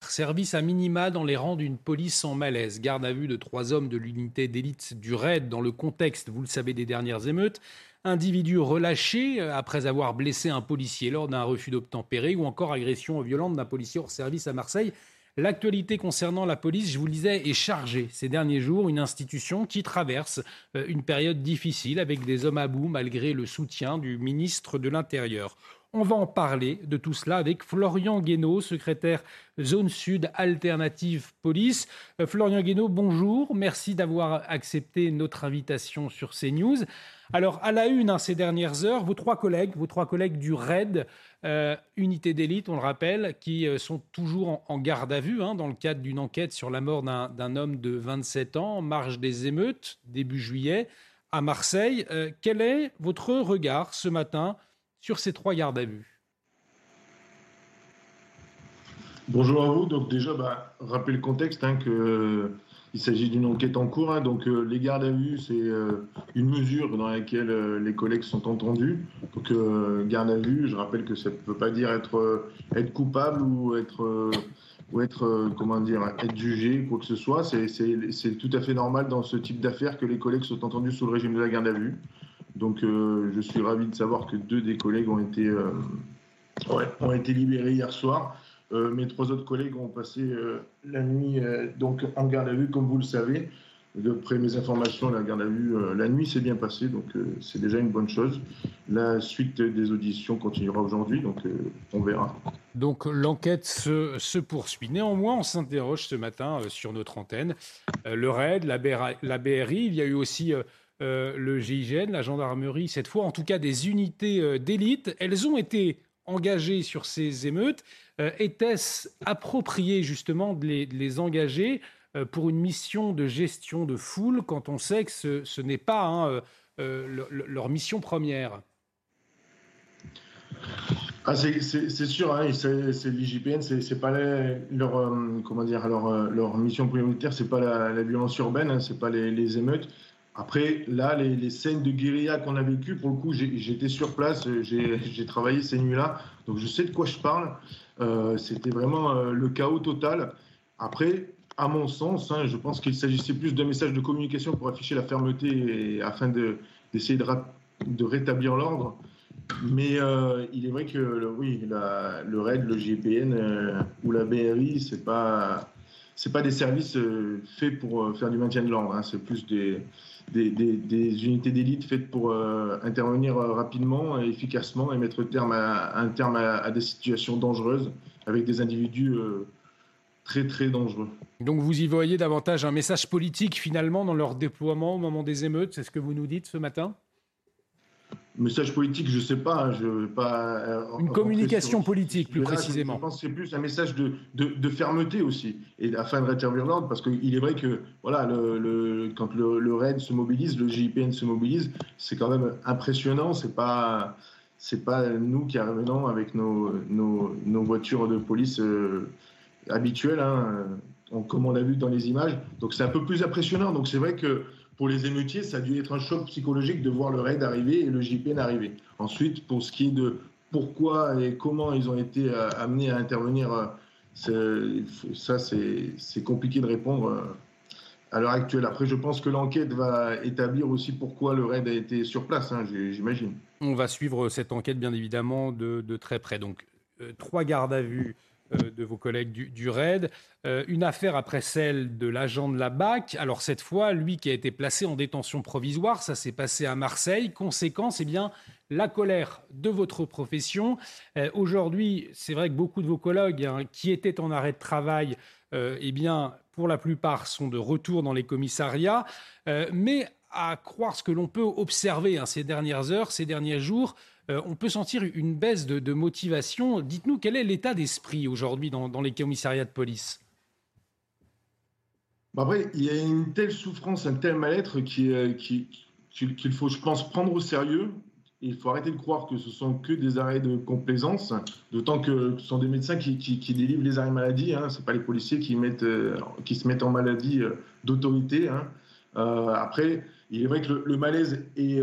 Service à minima dans les rangs d'une police en malaise. Garde à vue de trois hommes de l'unité d'élite du RAID dans le contexte, vous le savez, des dernières émeutes. Individu relâché euh, après avoir blessé un policier lors d'un refus d'obtempérer ou encore agression violente d'un policier hors service à Marseille. L'actualité concernant la police, je vous le disais, est chargée ces derniers jours. Une institution qui traverse euh, une période difficile avec des hommes à bout malgré le soutien du ministre de l'Intérieur. On va en parler de tout cela avec Florian Guénaud, secrétaire Zone Sud Alternative Police. Euh, Florian Guénaud, bonjour. Merci d'avoir accepté notre invitation sur CNews. Alors, à la une, hein, ces dernières heures, vos trois collègues, vos trois collègues du RAID, euh, unité d'élite, on le rappelle, qui euh, sont toujours en, garde à vue hein, dans le cadre d'une enquête sur la mort d'un homme de 27 ans, en marge des émeutes, début juillet, à Marseille. Quel est votre regard ce matin sur ces trois gardes à vue Bonjour à vous. Donc déjà, bah, rappelez le contexte hein, euh, il s'agit d'une enquête en cours. hein. donc euh, les gardes à vue, c'est euh, une mesure dans laquelle les collègues sont entendus. Donc garde à vue, je rappelle que ça ne peut pas dire être coupable ou être ou être comment dire être jugé quoi que ce soit. C'est tout à fait normal dans ce type d'affaires que les collègues soient entendus sous le régime de la garde à vue. Donc euh, je suis ravi de savoir que deux des collègues ont été euh, ouais, ont été libérés hier soir. Euh, mes trois autres collègues ont passé euh, la nuit euh, donc en garde à vue, comme vous le savez. D'après mes informations, la garde à vue, euh, la nuit s'est bien passée, donc euh, c'est déjà une bonne chose. La suite des auditions continuera aujourd'hui, donc euh, on verra. Donc l'enquête se, se poursuit. Néanmoins, on s'interroge ce matin euh, sur notre antenne. Euh, le RAID, la, BRA la BRI, il y a eu aussi euh, le GIGN, la gendarmerie, cette fois en tout cas des unités euh, d'élite. Elles ont été engagées sur ces émeutes. Euh, Était-ce approprié justement de les, engager pour une mission de gestion de foule quand on sait que ce, n'est pas hein, leur, mission première? Ah, c'est sûr, hein, c'est l'IGPN, c'est pas leur mission prioritaire, c'est pas la, violence urbaine, hein, c'est pas les émeutes. Après, là, les, scènes de guérilla qu'on a vécues, pour le coup, j'étais sur place, euh, j'ai travaillé ces nuits-là, donc je sais de quoi je parle. Euh, C'était vraiment euh, le chaos total. Après, à mon sens, hein, je pense qu'il s'agissait plus d'un message de communication pour afficher la fermeté et afin de- d'essayer de, de rétablir l'ordre. Mais il est vrai que oui, le RAID, le euh, ou la BRI, c'est pas c'est pas des services euh, faits pour euh, faire du maintien de l'ordre. hein. C'est plus des, unités d'élite faites pour euh, intervenir rapidement et efficacement et mettre un terme à, à des situations dangereuses avec des individus très très dangereux. Donc vous y voyez davantage un message politique finalement dans leur déploiement au moment des émeutes, c'est ce que vous nous dites ce matin? Message politique, je sais pas. hein, je veux pas. euh, Une communication sur- politique plus là, précisément. Je pense que c'est plus un message de, de, de fermeté aussi, et afin de rétablir l'ordre, parce qu'il est vrai que voilà, le, le- quand le, le RAID se mobilise, le GIPN se mobilise, c'est quand même impressionnant. C'est pas c'est pas nous qui arrivons avec nos, nos, nos voitures de police euh, habituelles, hein, on- comme on l'a vu dans les images. Donc c'est un peu plus impressionnant. Donc c'est vrai que pour les émeutiers, ça a dû être un choc psychologique de voir le RAID arriver et le GIPN arriver. Ensuite, pour ce qui est de pourquoi et comment ils ont été euh, amenés à intervenir, euh, ça c'est compliqué de répondre euh, à l'heure actuelle. Après, je pense que l'enquête va établir aussi pourquoi le RAID a été sur place, hein, j'imagine. On va suivre cette enquête bien évidemment de, très près. Donc trois gardes à vue de vos collègues du, RAID, Euh, une affaire après celle de l'agent de la BAC. Alors cette fois, lui qui a été placé en détention provisoire, ça s'est passé à Marseille. Conséquence, eh bien, la colère de votre profession. Euh, Aujourd'hui, c'est vrai que beaucoup de vos collègues hein, qui étaient en arrêt de travail, euh, eh bien, pour la plupart, sont de retour dans les commissariats. Euh, mais à croire ce que l'on peut observer hein, ces dernières heures, ces derniers jours, on peut sentir une baisse de, motivation. Dites-nous quel est l'état d'esprit aujourd'hui dans, les commissariats de police? Bah, Après, il y a une telle souffrance, un tel mal-être qu'il faut, je pense, prendre au sérieux il faut arrêter de croire que ce sont que des arrêts de complaisance, d'autant que ce sont des médecins qui, délivrent les arrêts maladie. Hein. Ce pas les policiers qui, euh, qui se mettent en maladie euh, d'autorité. Hein. Euh, après, il est vrai que le, malaise est,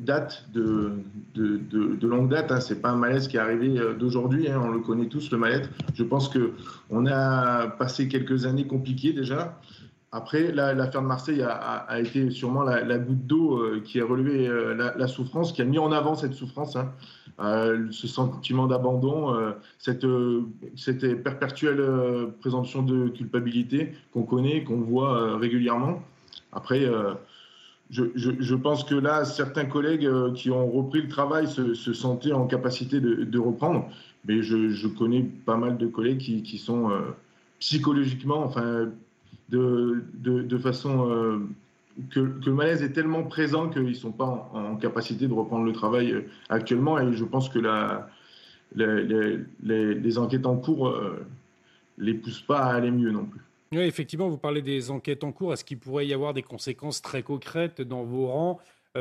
date de, longue date. Hein. Ce n'est pas un malaise qui est arrivé d'aujourd'hui. Hein. On le connaît tous, le mal-être. Je pense qu'on a passé quelques années compliquées déjà. Après, l'affaire de Marseille a, été sûrement la, goutte d'eau euh, qui a relevé euh, la, souffrance, qui a mis en avant cette souffrance, hein. euh, ce sentiment d'abandon, cette, perpétuelle présomption de culpabilité qu'on connaît, qu'on voit régulièrement. Après, je, pense que là, certains collègues qui ont repris le travail se, sentaient en capacité de, reprendre, mais je, connais pas mal de collègues qui, sont psychologiquement, enfin de, façon euh, que, le malaise est tellement présent qu'ils ne sont pas en, capacité de reprendre le travail euh, actuellement. Et je pense que les, enquêtes en cours ne euh, les poussent pas à aller mieux non plus. Effectivement, vous parlez des enquêtes en cours. Est-ce qu'il pourrait y avoir des conséquences très concrètes dans vos rangs,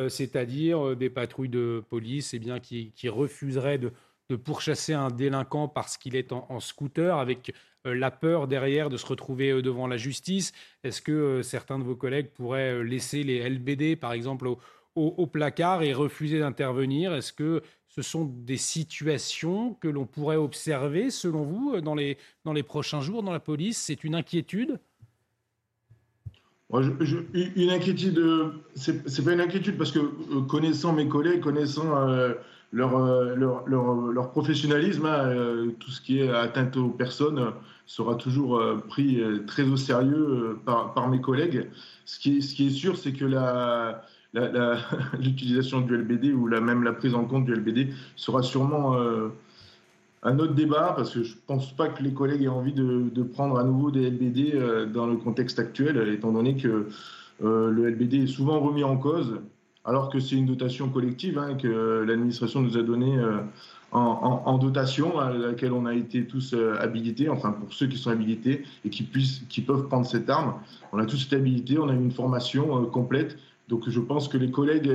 c'est-à-dire des patrouilles de police eh bien, qui, refuseraient de, pourchasser un délinquant parce qu'il est en, scooter, avec euh, la peur derrière de se retrouver euh, devant la justice? Est-ce que euh, certains de vos collègues pourraient laisser les LBD, par exemple, placard et refuser d'intervenir. Est-ce que ce sont des situations que l'on pourrait observer, selon vous, dans les, dans les prochains jours dans la police? C'est une inquiétude? Une inquiétude, c'est pas une inquiétude parce que connaissant mes collègues, connaissant euh, leur, leur, leur, professionnalisme, hein, euh, tout ce qui est atteinte aux personnes, sera toujours euh, pris très au sérieux par, par, mes collègues. Ce qui ce qui est sûr, c'est que l'utilisation du LBD ou même la prise en compte du LBD sera sûrement un autre débat parce que je ne pense pas que les collègues aient envie de, prendre à nouveau des LBD dans le contexte actuel, étant donné que le LBD est souvent remis en cause alors que c'est une dotation collective hein, que l'administration nous a donnée euh, en, dotation, à laquelle on a été tous euh, habilités, enfin pour ceux qui sont habilités et qui, qui peuvent prendre cette arme. On a tous été habilités, on a eu une formation euh, complète. Donc je pense que les collègues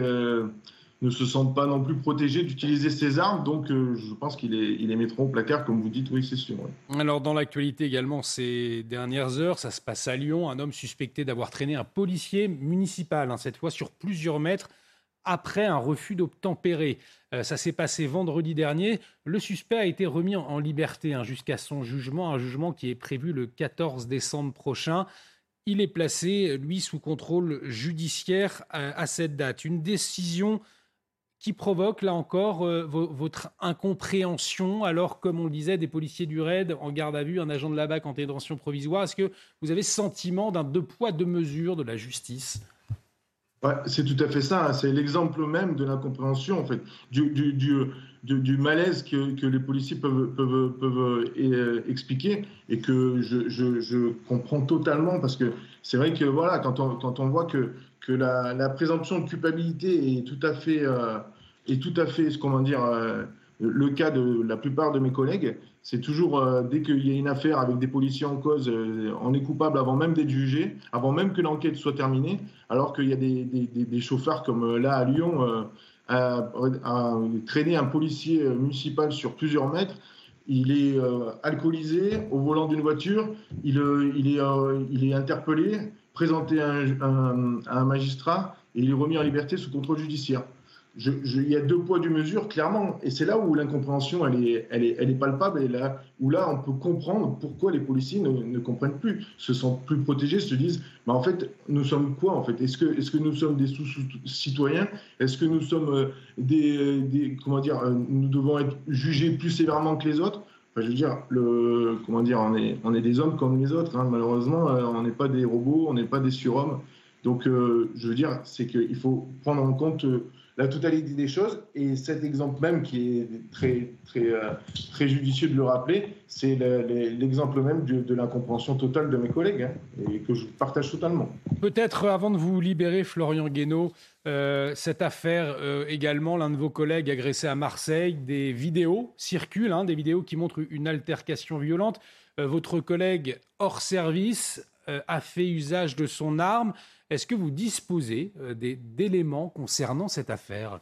ne se sentent pas non plus protégés d'utiliser ces armes, donc je pense qu'ils les, les, mettront au placard, comme vous dites, oui, c'est sûr. Alors, dans l'actualité également, ces dernières heures, ça se passe à Lyon. Un homme suspecté d'avoir traîné un policier municipal, hein, cette fois sur plusieurs mètres, après un refus d'obtempérer. Euh, ça s'est passé vendredi dernier. Le suspect a été remis en, liberté hein, jusqu'à son jugement, un jugement qui est prévu le 14 décembre prochain. Il est placé, lui, sous contrôle judiciaire à, cette date. Une décision qui provoque, là encore, euh, votre incompréhension, alors, comme on le disait, des policiers du RAID en garde à vue, un agent de la BAC en détention provisoire. Est-ce que vous avez sentiment d'un deux poids, deux mesures de la justice? C'est tout à fait ça. Hein. C'est l'exemple même de l'incompréhension, en fait, du, du malaise que, les policiers peuvent, euh, expliquer et que je, comprends totalement parce que c'est vrai que voilà, quand on, voit que, la, présomption de culpabilité est tout à fait, euh, est tout à fait, comment dire, euh, le cas de la plupart de mes collègues, c'est toujours dès qu'il y a une affaire avec des policiers en cause, on est coupable avant même d'être jugé, avant même que l'enquête soit terminée, alors qu'il y a des, des, chauffeurs comme là à Lyon, à, traîner un policier municipal sur plusieurs mètres. Il est alcoolisé au volant d'une voiture, il, est, il est interpellé, présenté à un magistrat et il est remis en liberté sous contrôle judiciaire il y a deux poids, deux mesures, clairement. Et c'est là où l'incompréhension, elle est, elle, est, elle est palpable. Et là où là, on peut comprendre pourquoi les policiers ne, comprennent plus, se sentent plus protégés, se disent, mais en fait, nous sommes quoi en fait? Est-ce que, est que nous sommes des sous-citoyens? Est-ce que nous sommes euh, des, comment dire, euh, nous devons être jugés plus sévèrement que les autres? Je veux dire, le, comment dire, on est, on est des hommes comme les autres. Hein. Malheureusement, euh, on n'est pas des robots, on n'est pas des surhommes. Donc, je veux dire, c'est qu'il faut prendre en compte la totalité des choses. Et cet exemple même, qui est très, très, euh, très judicieux de le rappeler, c'est l'exemple même de, l'incompréhension totale de mes collègues, hein, et que je partage totalement. Peut-être avant de vous libérer, Florian Guénaud, euh, cette affaire euh, également, l'un de vos collègues agressé à Marseille, des vidéos circulent, hein, des vidéos qui montrent une altercation violente. votre collègue hors service a fait usage de son arme. Est-ce que vous disposez euh, d'éléments concernant cette affaire?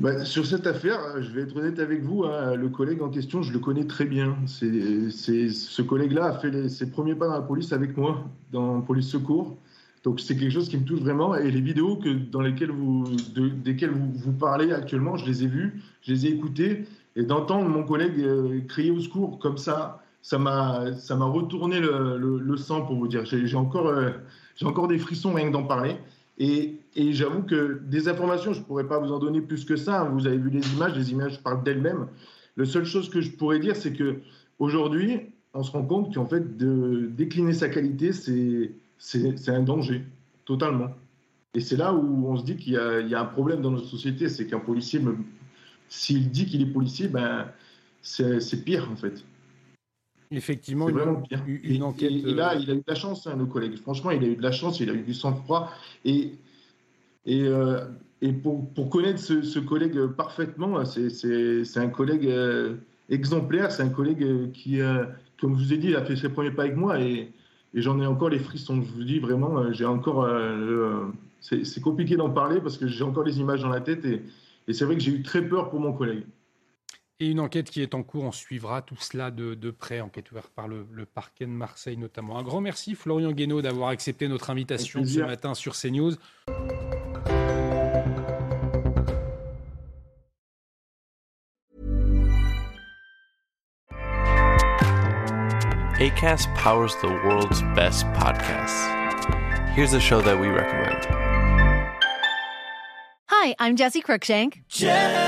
Bah, sur cette affaire, je vais être honnête avec vous, hein, le collègue en question, je le connais très bien. C'est, ce collègue-là a fait ses premiers pas dans la police avec moi, dans police secours. Donc c'est quelque chose qui me touche vraiment. Et les vidéos que, dans lesquelles vous, desquelles vous, vous, parlez actuellement, je les ai vues, je les ai écoutées. Et d'entendre mon collègue euh, crier au secours comme ça, ça m'a ça m'a retourné le, sang pour vous dire. J'ai encore euh, j'ai encore des frissons rien que d'en parler. Et, et j'avoue que des informations, je pourrais pas vous en donner plus que ça. Vous avez vu les images, les images parlent d'elles-mêmes. La seule chose que je pourrais dire, c'est que aujourd'hui, on se rend compte qu'en fait, de décliner sa qualité, c'est c'est un danger totalement. Et c'est là où on se dit qu'il y, y, a un problème dans notre société, c'est qu'un policier, s'il dit qu'il est policier, ben c'est pire en fait. Effectivement, vraiment Une, enquête. Et, là, euh, il a eu de la chance, hein, nos collègues. Franchement, il a eu de la chance, il a eu du sang-froid. Et, et, euh, et pour, pour, connaître ce, collègue parfaitement, c'est un collègue euh, exemplaire, c'est un collègue qui, comme je vous ai dit, a fait ses premiers pas avec moi. Et, et j'en ai encore les frissons. Je vous dis vraiment, j'ai encore. c'est compliqué d'en parler parce que j'ai encore les images dans la tête. Et, et c'est vrai que j'ai eu très peur pour mon collègue. Et une enquête qui est en cours, on suivra tout cela de, près, enquête ouverte par le, parquet de Marseille notamment. Un grand merci Florian Guénaud d'avoir accepté notre invitation ce matin sur CNews. ACAST powers the world's best podcasts. Here's a show that we recommend. Hi, I'm Jesse Cruikshank. Jesse